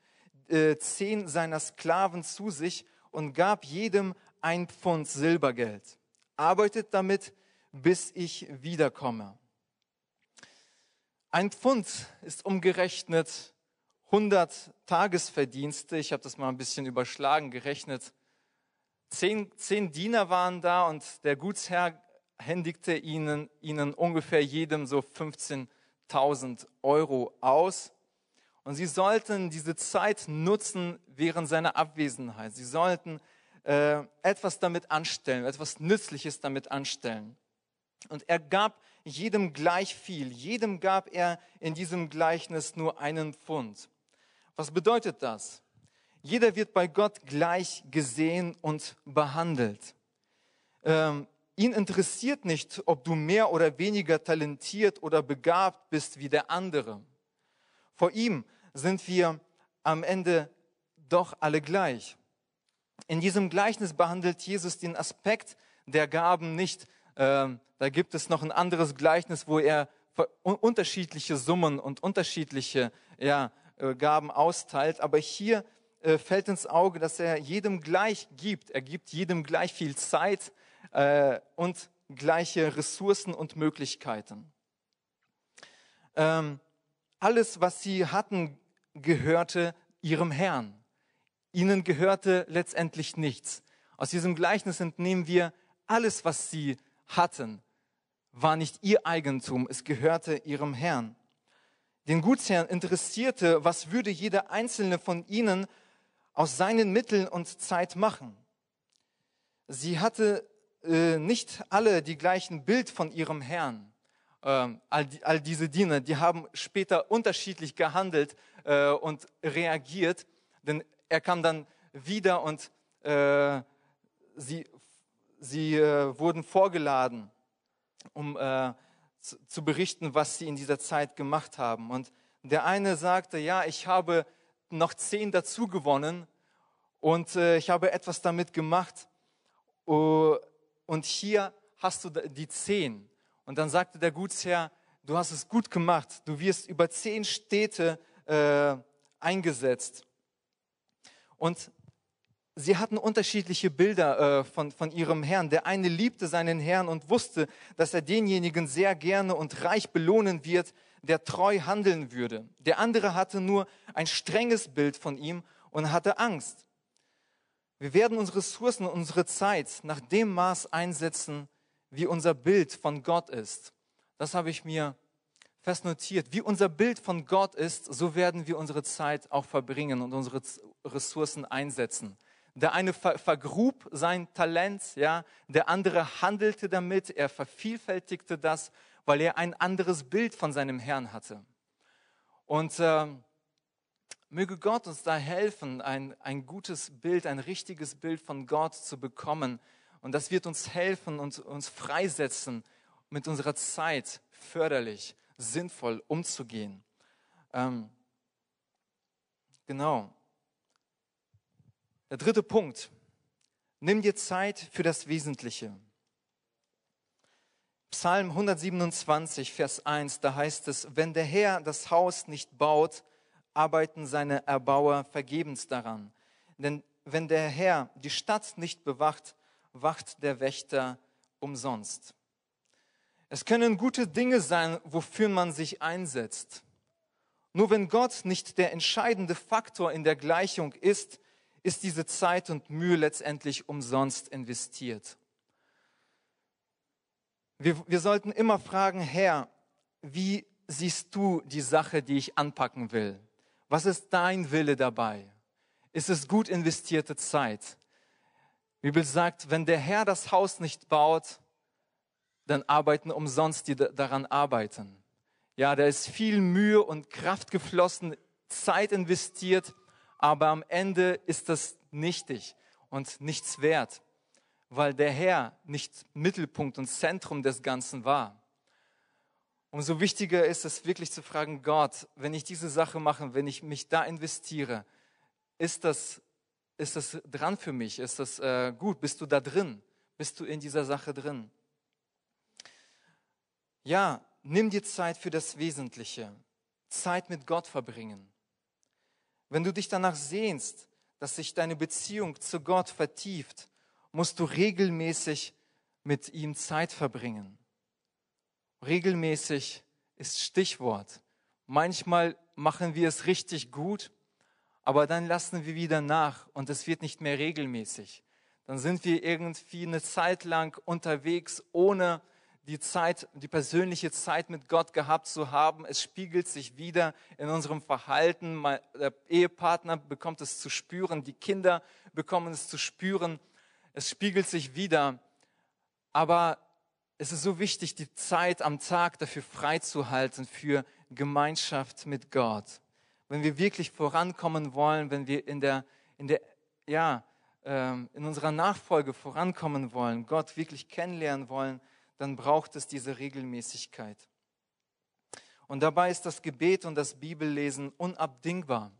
S2: äh, zehn seiner Sklaven zu sich und gab jedem ein Pfund Silbergeld. Arbeitet damit, bis ich wiederkomme. Ein Pfund ist umgerechnet 100 Tagesverdienste. Ich habe das mal ein bisschen überschlagen, gerechnet. Zehn, zehn Diener waren da und der Gutsherr händigte ihnen, ihnen ungefähr jedem so 15.000 Euro aus. Und sie sollten diese Zeit nutzen während seiner Abwesenheit. Sie sollten äh, etwas damit anstellen, etwas Nützliches damit anstellen. Und er gab jedem gleich viel. Jedem gab er in diesem Gleichnis nur einen Pfund. Was bedeutet das? Jeder wird bei Gott gleich gesehen und behandelt. Ähm, ihn interessiert nicht, ob du mehr oder weniger talentiert oder begabt bist wie der andere. Vor ihm sind wir am Ende doch alle gleich. In diesem Gleichnis behandelt Jesus den Aspekt der Gaben nicht ähm, da gibt es noch ein anderes Gleichnis, wo er unterschiedliche Summen und unterschiedliche ja, äh, Gaben austeilt. Aber hier äh, fällt ins Auge, dass er jedem gleich gibt. Er gibt jedem gleich viel Zeit äh, und gleiche Ressourcen und Möglichkeiten. Ähm, alles, was sie hatten, gehörte ihrem Herrn. Ihnen gehörte letztendlich nichts. Aus diesem Gleichnis entnehmen wir, alles, was sie hatten, war nicht ihr Eigentum, es gehörte ihrem Herrn. Den Gutsherrn interessierte, was würde jeder einzelne von ihnen aus seinen Mitteln und Zeit machen. Sie hatte äh, nicht alle die gleichen Bild von ihrem Herrn. Ähm, all, die, all, diese Diener, die haben später unterschiedlich gehandelt äh, und reagiert, denn er kam dann wieder und äh, sie sie äh, wurden vorgeladen, um äh, zu, zu berichten, was sie in dieser Zeit gemacht haben. Und der eine sagte, ja, ich habe noch zehn dazu gewonnen und ich habe etwas damit gemacht. Uh, und hier hast du die zehn. Und dann sagte der Gutsherr, du hast es gut gemacht. Du wirst über zehn Städte äh, eingesetzt. Und sie hatten unterschiedliche Bilder äh, von, von ihrem Herrn. Der eine liebte seinen Herrn und wusste, dass er denjenigen sehr gerne und reich belohnen wird, der treu handeln würde. Der andere hatte nur ein strenges Bild von ihm und hatte Angst. Wir werden unsere Ressourcen, unsere Zeit nach dem Maß einsetzen, wie unser Bild von Gott ist. Das habe ich mir fest notiert. Wie unser Bild von Gott ist, so werden wir unsere Zeit auch verbringen und unsere Ressourcen einsetzen. Der eine ver vergrub sein Talent, ja, der andere handelte damit, er vervielfältigte das, weil er ein anderes Bild von seinem Herrn hatte. Und äh, möge Gott uns da helfen, ein, ein gutes Bild, ein richtiges Bild von Gott zu bekommen. Und das wird uns helfen und uns freisetzen, mit unserer Zeit förderlich, sinnvoll umzugehen. Ähm, genau. Der dritte Punkt. Nimm dir Zeit für das Wesentliche. Psalm 127, Vers 1, da heißt es, wenn der Herr das Haus nicht baut, arbeiten seine Erbauer vergebens daran. Denn wenn der Herr die Stadt nicht bewacht, wacht der Wächter umsonst. Es können gute Dinge sein, wofür man sich einsetzt. Nur wenn Gott nicht der entscheidende Faktor in der Gleichung ist, ist diese Zeit und Mühe letztendlich umsonst investiert. Wir, wir sollten immer fragen, Herr, wie siehst du die Sache, die ich anpacken will? Was ist dein Wille dabei? Ist es gut investierte Zeit? Die Bibel sagt, wenn der Herr das Haus nicht baut, dann arbeiten umsonst die daran arbeiten. Ja, da ist viel Mühe und Kraft geflossen, Zeit investiert, aber am Ende ist das nichtig und nichts wert, weil der Herr nicht Mittelpunkt und Zentrum des Ganzen war. Umso wichtiger ist es wirklich zu fragen, Gott, wenn ich diese Sache mache, wenn ich mich da investiere, ist das, ist das dran für mich? Ist das äh, gut? Bist du da drin? Bist du in dieser Sache drin? ja, nimm dir Zeit für das Wesentliche. Zeit mit Gott verbringen. Wenn du dich danach sehnst, dass sich deine Beziehung zu Gott vertieft, musst du regelmäßig mit ihm Zeit verbringen. Regelmäßig ist Stichwort. Manchmal machen wir es richtig gut, aber dann lassen wir wieder nach und es wird nicht mehr regelmäßig. Dann sind wir irgendwie eine Zeit lang unterwegs, ohne die Zeit, die persönliche Zeit mit Gott gehabt zu haben. Es spiegelt sich wieder in unserem Verhalten. Der Ehepartner bekommt es zu spüren, die Kinder bekommen es zu spüren. Es spiegelt sich wieder. Aber es ist so wichtig, die Zeit am Tag dafür freizuhalten, für Gemeinschaft mit Gott. Wenn wir wirklich vorankommen wollen, wenn wir in der, in der, ja, ähm, in unserer Nachfolge vorankommen wollen, Gott wirklich kennenlernen wollen, dann braucht es diese Regelmäßigkeit. Und dabei ist das Gebet und das Bibellesen unabdingbar.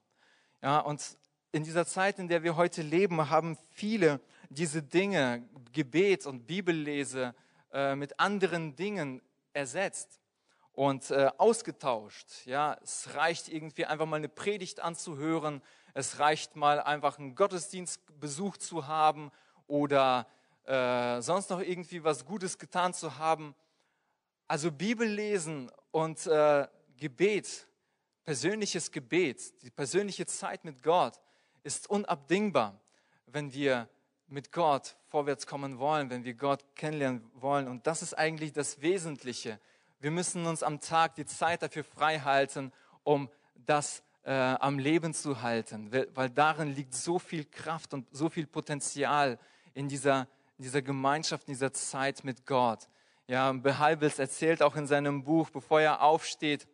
S2: Ja, und in dieser Zeit, in der wir heute leben, haben viele diese Dinge, Gebet und Bibellese, äh, mit anderen Dingen ersetzt und äh, ausgetauscht. Ja, es reicht irgendwie einfach mal eine Predigt anzuhören. Es reicht mal einfach einen Gottesdienstbesuch zu haben oder äh, sonst noch irgendwie was Gutes getan zu haben. Also Bibel lesen und äh, Gebet, persönliches Gebet, die persönliche Zeit mit Gott ist unabdingbar, wenn wir mit Gott vorwärts kommen wollen, wenn wir Gott kennenlernen wollen. Und das ist eigentlich das Wesentliche. Wir müssen uns am Tag die Zeit dafür frei halten, um das äh, am Leben zu halten, weil darin liegt so viel Kraft und so viel Potenzial in dieser in dieser Gemeinschaft, in dieser Zeit mit Gott. Ja, Behalbels erzählt auch in seinem Buch, bevor er aufsteht,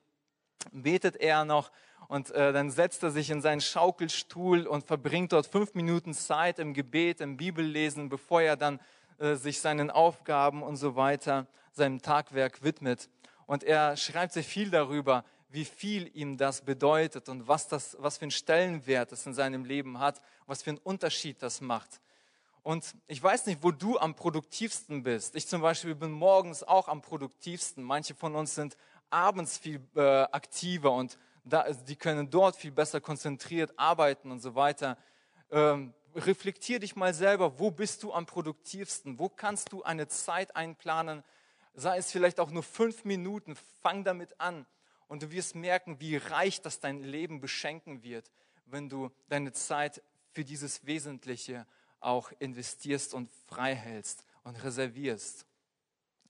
S2: betet er noch und äh, dann setzt er sich in seinen Schaukelstuhl und verbringt dort fünf Minuten Zeit im Gebet, im Bibellesen, bevor er dann äh, sich seinen Aufgaben und so weiter, seinem Tagwerk widmet. Und er schreibt sehr viel darüber, wie viel ihm das bedeutet und was, das, was für einen Stellenwert es in seinem Leben hat, was für einen Unterschied das macht. Und ich weiß nicht, wo du am produktivsten bist. Ich zum Beispiel bin morgens auch am produktivsten. Manche von uns sind abends viel äh, aktiver und die können dort viel besser konzentriert arbeiten und so weiter. Ähm, reflektier dich mal selber, wo bist du am produktivsten? Wo kannst du eine Zeit einplanen? Sei es vielleicht auch nur fünf Minuten. Fang damit an und du wirst merken, wie reich das dein Leben beschenken wird, wenn du deine Zeit für dieses Wesentliche auch investierst und frei und reservierst.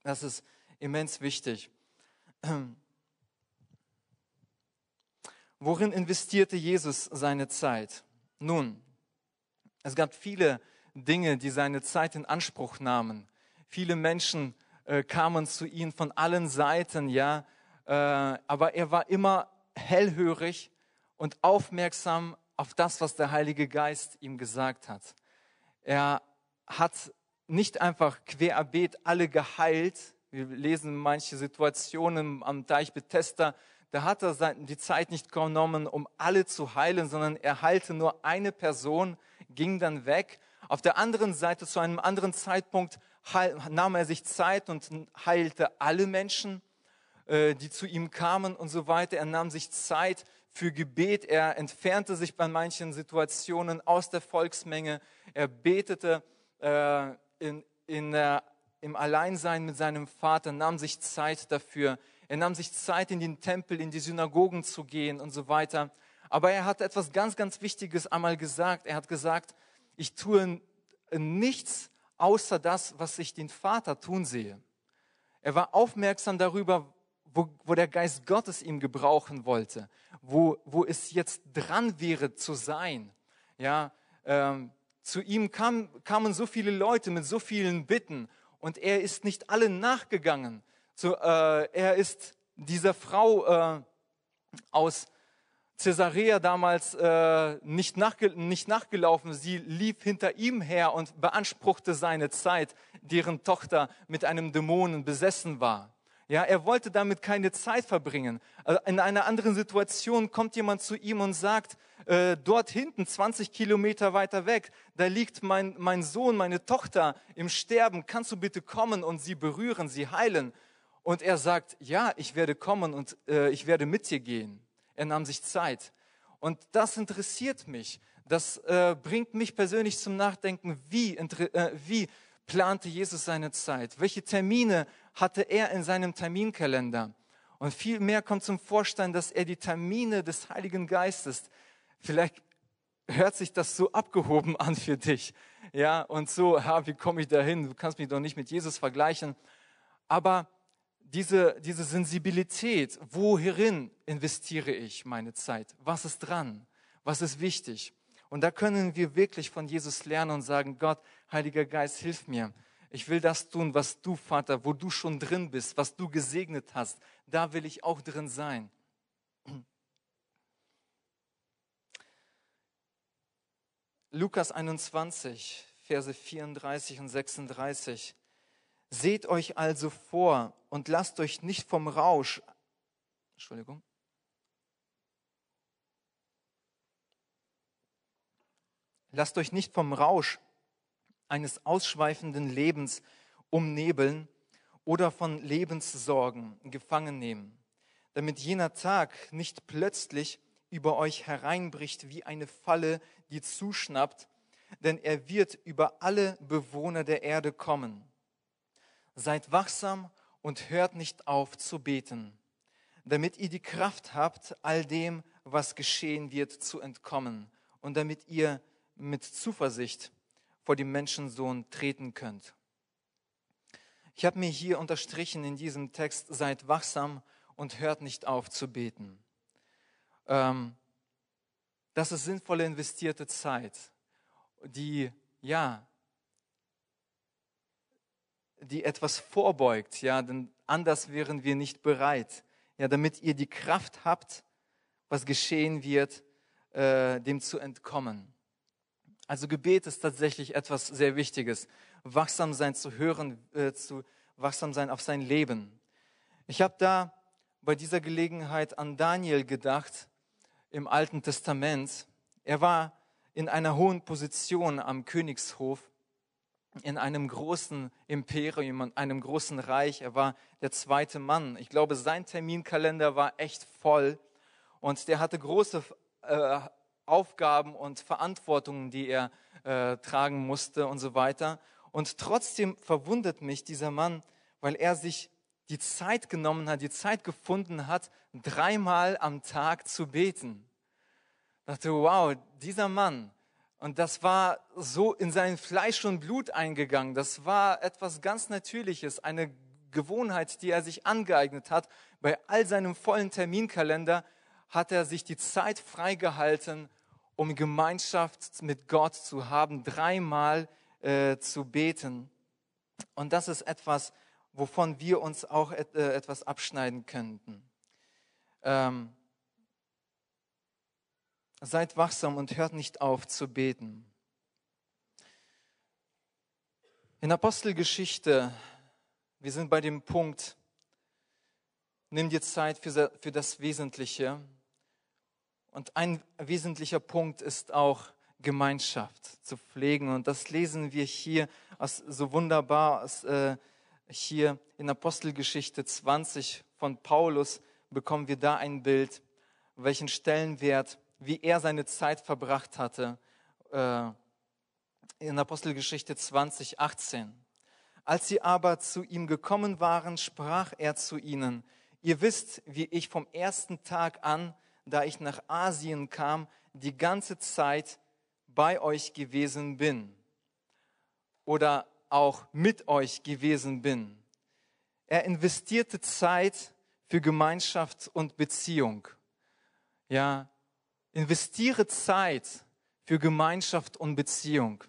S2: Das ist immens wichtig. Worin investierte Jesus seine Zeit? Nun, es gab viele Dinge, die seine Zeit in Anspruch nahmen. Viele Menschen äh, kamen zu ihm von allen Seiten, ja, äh, aber er war immer hellhörig und aufmerksam auf das, was der Heilige Geist ihm gesagt hat. Er hat nicht einfach querbeet alle geheilt. Wir lesen manche Situationen am Teich Bethesda. Da hat er die Zeit nicht genommen, um alle zu heilen, sondern er heilte nur eine Person, ging dann weg. Auf der anderen Seite, zu einem anderen Zeitpunkt, nahm er sich Zeit und heilte alle Menschen, äh, die zu ihm kamen und so weiter. Er nahm sich Zeit für Gebet. Er entfernte sich bei manchen Situationen aus der Volksmenge. Er betete äh, in, in, im Alleinsein mit seinem Vater, nahm sich Zeit dafür. Er nahm sich Zeit, in den Tempel, in die Synagogen zu gehen und so weiter. Aber er hat etwas ganz, ganz Wichtiges einmal gesagt. Er hat gesagt, ich tue nichts außer das, was ich den Vater tun sehe. Er war aufmerksam darüber, wo, wo der Geist Gottes ihm gebrauchen wollte, wo, wo es jetzt dran wäre zu sein. Ja, ähm, zu ihm kam, kamen so viele Leute mit so vielen Bitten und er ist nicht allen nachgegangen. So, äh, er ist dieser Frau äh, aus Caesarea damals äh, nicht, nachge nicht nachgelaufen. Sie lief hinter ihm her und beanspruchte seine Zeit, deren Tochter mit einem Dämonen besessen war. Ja, er wollte damit keine Zeit verbringen. Also in einer anderen Situation kommt jemand zu ihm und sagt, äh, dort hinten, 20 Kilometer weiter weg, da liegt mein, mein Sohn, meine Tochter im Sterben. Kannst du bitte kommen und sie berühren, sie heilen? Und er sagt, ja, ich werde kommen und äh, ich werde mit dir gehen. Er nahm sich Zeit. Und das interessiert mich. Das äh, bringt mich persönlich zum Nachdenken, wie, äh, wie plante Jesus seine Zeit? Welche Termine hatte er in seinem Terminkalender? Und viel mehr kommt zum Vorstein, dass er die Termine des Heiligen Geistes, vielleicht hört sich das so abgehoben an für dich. Ja, und so, ha, wie komme ich dahin? Du kannst mich doch nicht mit Jesus vergleichen. Aber diese, diese Sensibilität, wohin investiere ich meine Zeit? Was ist dran? Was ist wichtig? Und da können wir wirklich von Jesus lernen und sagen, Gott, Heiliger Geist, hilf mir. Ich will das tun, was du, Vater, wo du schon drin bist, was du gesegnet hast. Da will ich auch drin sein. Lukas 21, Verse 34 und 36. Seht euch also vor und lasst euch nicht vom Rausch, Entschuldigung, lasst euch nicht vom Rausch eines ausschweifenden Lebens umnebeln oder von Lebenssorgen gefangen nehmen, damit jener Tag nicht plötzlich über euch hereinbricht wie eine Falle, die zuschnappt, denn er wird über alle Bewohner der Erde kommen. Seid wachsam und hört nicht auf zu beten, damit ihr die Kraft habt, all dem, was geschehen wird, zu entkommen und damit ihr mit Zuversicht vor dem Menschensohn treten könnt. Ich habe mir hier unterstrichen in diesem Text, seid wachsam und hört nicht auf zu beten. Ähm, das ist sinnvolle investierte Zeit, die, ja, die etwas vorbeugt, ja, denn anders wären wir nicht bereit, ja, damit ihr die Kraft habt, was geschehen wird, äh, dem zu entkommen. Also Gebet ist tatsächlich etwas sehr Wichtiges. Wachsam sein zu hören, äh, zu wachsam sein auf sein Leben. Ich habe da bei dieser Gelegenheit an Daniel gedacht im Alten Testament. Er war in einer hohen Position am Königshof, in einem großen Imperium, in einem großen Reich. Er war der zweite Mann. Ich glaube, sein Terminkalender war echt voll und der hatte große äh, Aufgaben und Verantwortungen, die er äh, tragen musste und so weiter. Und trotzdem verwundert mich dieser Mann, weil er sich die Zeit genommen hat, die Zeit gefunden hat, dreimal am Tag zu beten. Ich dachte, wow, dieser Mann, und das war so in sein Fleisch und Blut eingegangen. Das war etwas ganz Natürliches, eine Gewohnheit, die er sich angeeignet hat. Bei all seinem vollen Terminkalender hat er sich die Zeit freigehalten, um Gemeinschaft mit Gott zu haben, dreimal äh, zu beten. Und das ist etwas, wovon wir uns auch et, äh, etwas abschneiden könnten. Ähm, seid wachsam und hört nicht auf zu beten. In Apostelgeschichte, wir sind bei dem Punkt, nimm dir Zeit für, das Wesentliche. Und ein wesentlicher Punkt ist auch Gemeinschaft zu pflegen. Und das lesen wir hier aus, so wunderbar aus, äh, hier in Apostelgeschichte 20 von Paulus bekommen wir da ein Bild, welchen Stellenwert, wie er seine Zeit verbracht hatte. Äh, in Apostelgeschichte 20, 18. Als sie aber zu ihm gekommen waren, sprach er zu ihnen, ihr wisst, wie ich vom ersten Tag an da ich nach Asien kam, die ganze Zeit bei euch gewesen bin oder auch mit euch gewesen bin. Er investierte Zeit für Gemeinschaft und Beziehung. Ja, investiere Zeit für Gemeinschaft und Beziehung.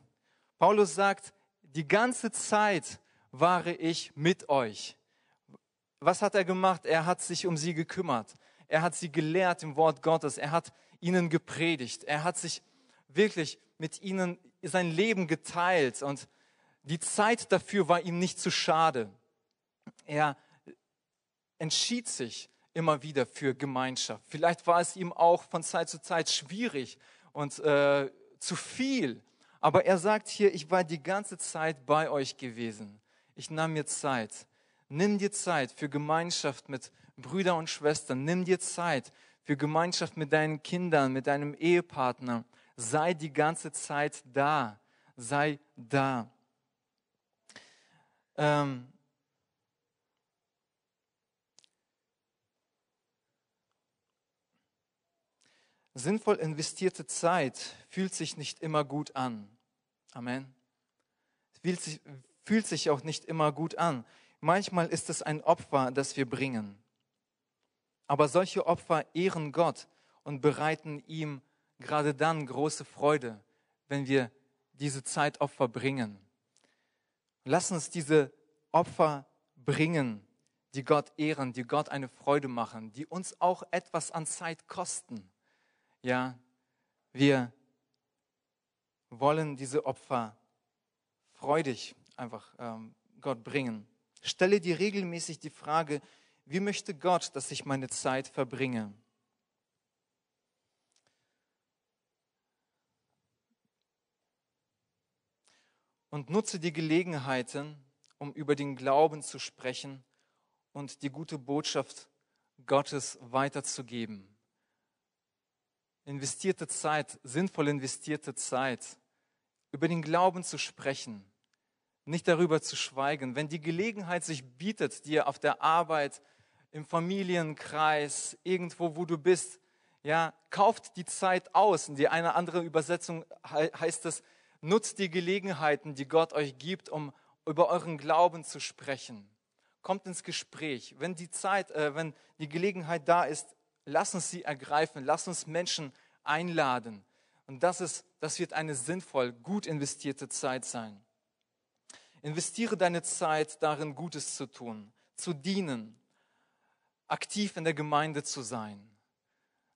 S2: Paulus sagt, die ganze Zeit war ich mit euch. Was hat er gemacht? Er hat sich um sie gekümmert. Er hat sie gelehrt im Wort Gottes. Er hat ihnen gepredigt. Er hat sich wirklich mit ihnen sein Leben geteilt und die Zeit dafür war ihm nicht zu schade. Er entschied sich immer wieder für Gemeinschaft. Vielleicht war es ihm auch von Zeit zu Zeit schwierig und äh, zu viel. Aber er sagt hier, ich war die ganze Zeit bei euch gewesen. Ich nahm mir Zeit. Nimm dir Zeit für Gemeinschaft mit Brüdern und Schwestern. Nimm dir Zeit für Gemeinschaft mit deinen Kindern, mit deinem Ehepartner. Sei die ganze Zeit da. Sei da. Ähm, sinnvoll investierte Zeit fühlt sich nicht immer gut an. Amen. Fühlt sich, fühlt sich auch nicht immer gut an. Manchmal ist es ein Opfer, das wir bringen. Aber solche Opfer ehren Gott und bereiten ihm gerade dann große Freude, wenn wir diese Zeitopfer bringen. Lass uns diese Opfer bringen, die Gott ehren, die Gott eine Freude machen, die uns auch etwas an Zeit kosten. Ja, wir wollen diese Opfer freudig einfach ähm, Gott bringen. Stelle dir regelmäßig die Frage, wie möchte Gott, dass ich meine Zeit verbringe? Und nutze die Gelegenheiten, um über den Glauben zu sprechen und die gute Botschaft Gottes weiterzugeben investierte Zeit, sinnvoll investierte Zeit, über den Glauben zu sprechen, nicht darüber zu schweigen. Wenn die Gelegenheit sich bietet, dir auf der Arbeit, im Familienkreis, irgendwo, wo du bist, ja, kauft die Zeit aus. In die eine andere Übersetzung heißt es, nutzt die Gelegenheiten, die Gott euch gibt, um über euren Glauben zu sprechen. Kommt ins Gespräch. Wenn die Zeit, äh, wenn die Gelegenheit da ist, lass uns sie ergreifen, lass uns Menschen einladen. Und das, ist, das wird eine sinnvoll, gut investierte Zeit sein. Investiere deine Zeit darin, Gutes zu tun, zu dienen, aktiv in der Gemeinde zu sein.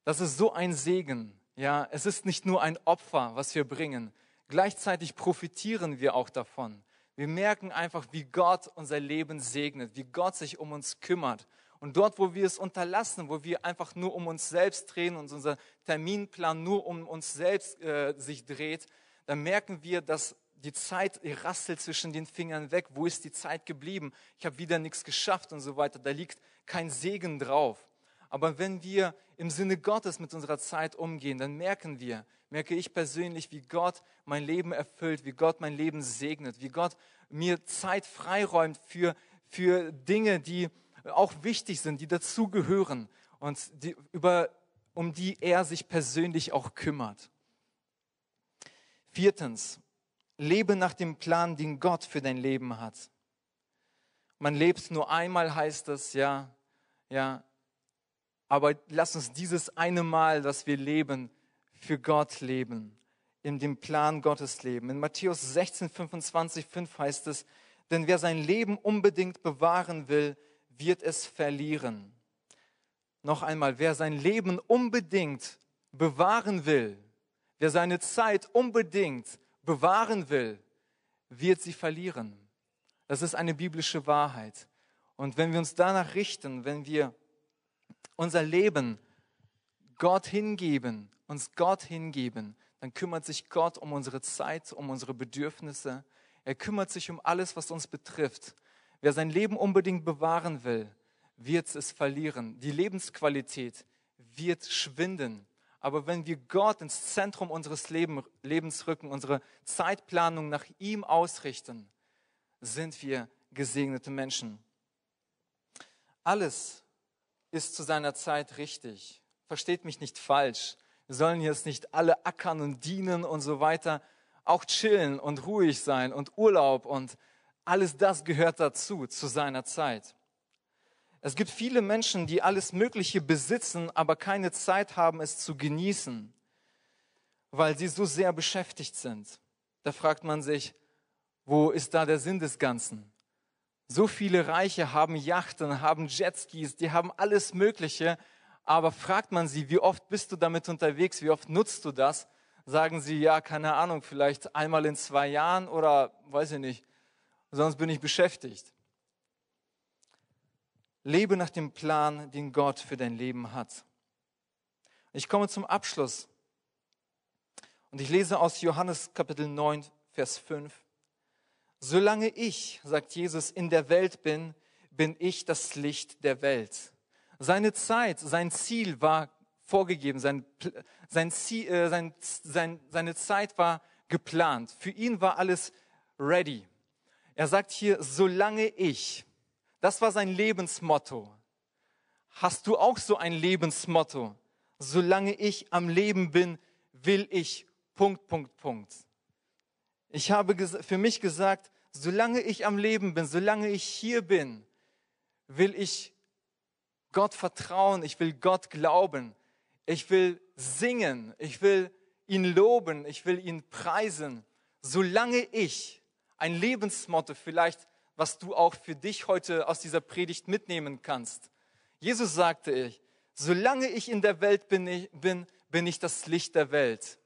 S2: Das ist so ein Segen. Ja, es ist nicht nur ein Opfer, was wir bringen. Gleichzeitig profitieren wir auch davon. Wir merken einfach, wie Gott unser Leben segnet, wie Gott sich um uns kümmert und dort, wo wir es unterlassen, wo wir einfach nur um uns selbst drehen und unser Terminplan nur um uns selbst äh, sich dreht, dann merken wir, dass die Zeit rasselt zwischen den Fingern weg. Wo ist die Zeit geblieben? Ich habe wieder nichts geschafft und so weiter. Da liegt kein Segen drauf. Aber wenn wir im Sinne Gottes mit unserer Zeit umgehen, dann merken wir, merke ich persönlich, wie Gott mein Leben erfüllt, wie Gott mein Leben segnet, wie Gott mir Zeit freiräumt für, für Dinge, die auch wichtig sind, die dazugehören und die, über, um die er sich persönlich auch kümmert. Viertens, lebe nach dem Plan, den Gott für dein Leben hat. Man lebt nur einmal, heißt es, ja, ja. Aber lass uns dieses eine Mal, das wir leben, für Gott leben, in dem Plan Gottes leben. In Matthäus 16, 25, 5 heißt es, denn wer sein Leben unbedingt bewahren will, wird es verlieren. Noch einmal, wer sein Leben unbedingt bewahren will, wer seine Zeit unbedingt bewahren will, wird sie verlieren. Das ist eine biblische Wahrheit. Und wenn wir uns danach richten, wenn wir unser Leben Gott hingeben, uns Gott hingeben, dann kümmert sich Gott um unsere Zeit, um unsere Bedürfnisse. Er kümmert sich um alles, was uns betrifft. Wer sein Leben unbedingt bewahren will, wird es verlieren. Die Lebensqualität wird schwinden. Aber wenn wir Gott ins Zentrum unseres Lebens rücken, unsere Zeitplanung nach ihm ausrichten, sind wir gesegnete Menschen. Alles ist zu seiner Zeit richtig. Versteht mich nicht falsch. Wir sollen jetzt nicht alle ackern und dienen und so weiter. Auch chillen und ruhig sein und Urlaub und alles das gehört dazu, zu seiner Zeit. Es gibt viele Menschen, die alles Mögliche besitzen, aber keine Zeit haben, es zu genießen, weil sie so sehr beschäftigt sind. Da fragt man sich, wo ist da der Sinn des Ganzen? So viele Reiche haben Yachten, haben Jetskis, die haben alles Mögliche, aber fragt man sie, wie oft bist du damit unterwegs, wie oft nutzt du das? Sagen sie, ja, keine Ahnung, vielleicht einmal in zwei Jahren oder weiß ich nicht, sonst bin ich beschäftigt. Lebe nach dem Plan, den Gott für dein Leben hat. Ich komme zum Abschluss und ich lese aus Johannes Kapitel 9, Vers 5. Solange ich, sagt Jesus, in der Welt bin, bin ich das Licht der Welt. Seine Zeit, sein Ziel war vorgegeben, sein, sein Ziel, äh, sein, sein, seine Zeit war geplant. Für ihn war alles ready. Er sagt hier, solange ich, das war sein Lebensmotto. Hast du auch so ein Lebensmotto? Solange ich am Leben bin, will ich Punkt, Punkt, Punkt. Ich habe für mich gesagt, solange ich am Leben bin, solange ich hier bin, will ich Gott vertrauen, ich will Gott glauben, ich will singen, ich will ihn loben, ich will ihn preisen. Solange ich ein Lebensmotto vielleicht, was du auch für dich heute aus dieser Predigt mitnehmen kannst. Jesus sagte ich, solange ich in der Welt bin, bin, bin ich das Licht der Welt.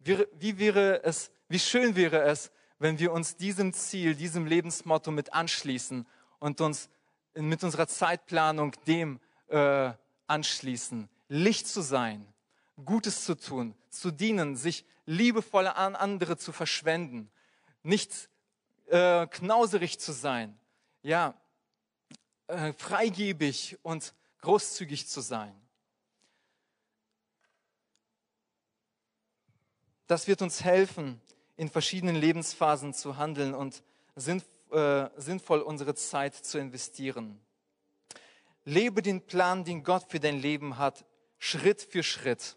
S2: Wie, wie wäre es, wie schön wäre es, wenn wir uns diesem Ziel, diesem Lebensmotto mit anschließen und uns mit unserer Zeitplanung dem äh, anschließen. Licht zu sein, Gutes zu tun, zu dienen, sich liebevoll an andere zu verschwenden, nicht äh, knauserig zu sein, ja, äh, freigebig und großzügig zu sein. Das wird uns helfen, in verschiedenen Lebensphasen zu handeln und äh, sinnvoll unsere Zeit zu investieren. Lebe den Plan, den Gott für dein Leben hat, Schritt für Schritt.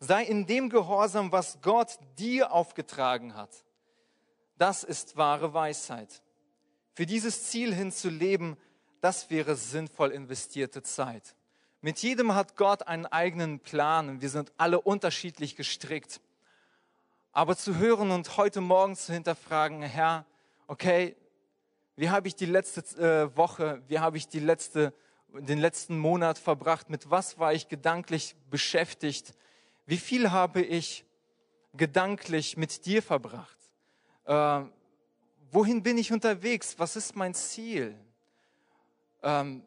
S2: Sei in dem Gehorsam, was Gott dir aufgetragen hat. Das ist wahre Weisheit. Für dieses Ziel hin zu leben, das wäre sinnvoll investierte Zeit. Mit jedem hat Gott einen eigenen Plan und wir sind alle unterschiedlich gestrickt. Aber zu hören und heute Morgen zu hinterfragen, Herr, okay, wie habe ich die letzte äh, Woche, wie habe ich die letzte, den letzten Monat verbracht, mit was war ich gedanklich beschäftigt, wie viel habe ich gedanklich mit dir verbracht, äh, wohin bin ich unterwegs, was ist mein Ziel. Ähm,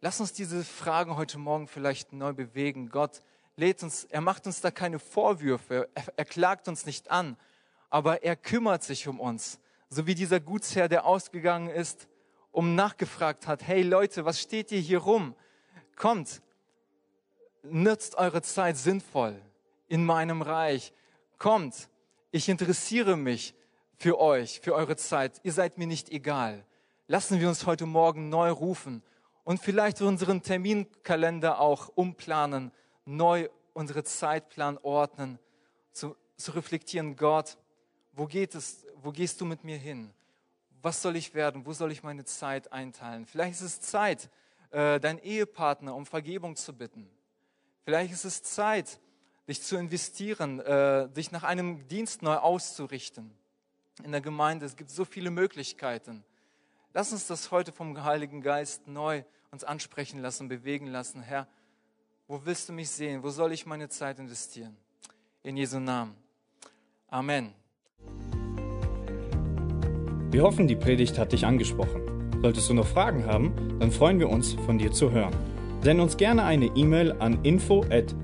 S2: lass uns diese Fragen heute Morgen vielleicht neu bewegen. Gott, lädt uns, er macht uns da keine Vorwürfe, er, er klagt uns nicht an, aber er kümmert sich um uns. So wie dieser Gutsherr, der ausgegangen ist, um nachgefragt hat, hey Leute, was steht ihr hier rum? Kommt, nutzt eure Zeit sinnvoll in meinem Reich. Kommt, ich interessiere mich für euch, für eure Zeit. Ihr seid mir nicht egal. Lassen wir uns heute Morgen neu rufen und vielleicht unseren Terminkalender auch umplanen neu unsere Zeitplan ordnen, zu, zu reflektieren, Gott, wo geht es, wo gehst du mit mir hin? Was soll ich werden? Wo soll ich meine Zeit einteilen? Vielleicht ist es Zeit, äh, deinen Ehepartner um Vergebung zu bitten. Vielleicht ist es Zeit, dich zu investieren, äh, dich nach einem Dienst neu auszurichten. In der Gemeinde, es gibt so viele Möglichkeiten. Lass uns das heute vom Heiligen Geist neu uns ansprechen lassen, bewegen lassen. Herr, wo willst du mich sehen? Wo soll ich meine Zeit investieren? In Jesu Namen. Amen.
S1: Wir hoffen, die Predigt hat dich angesprochen. Solltest du noch Fragen haben, dann freuen wir uns, von dir zu hören. Send uns gerne eine E-Mail an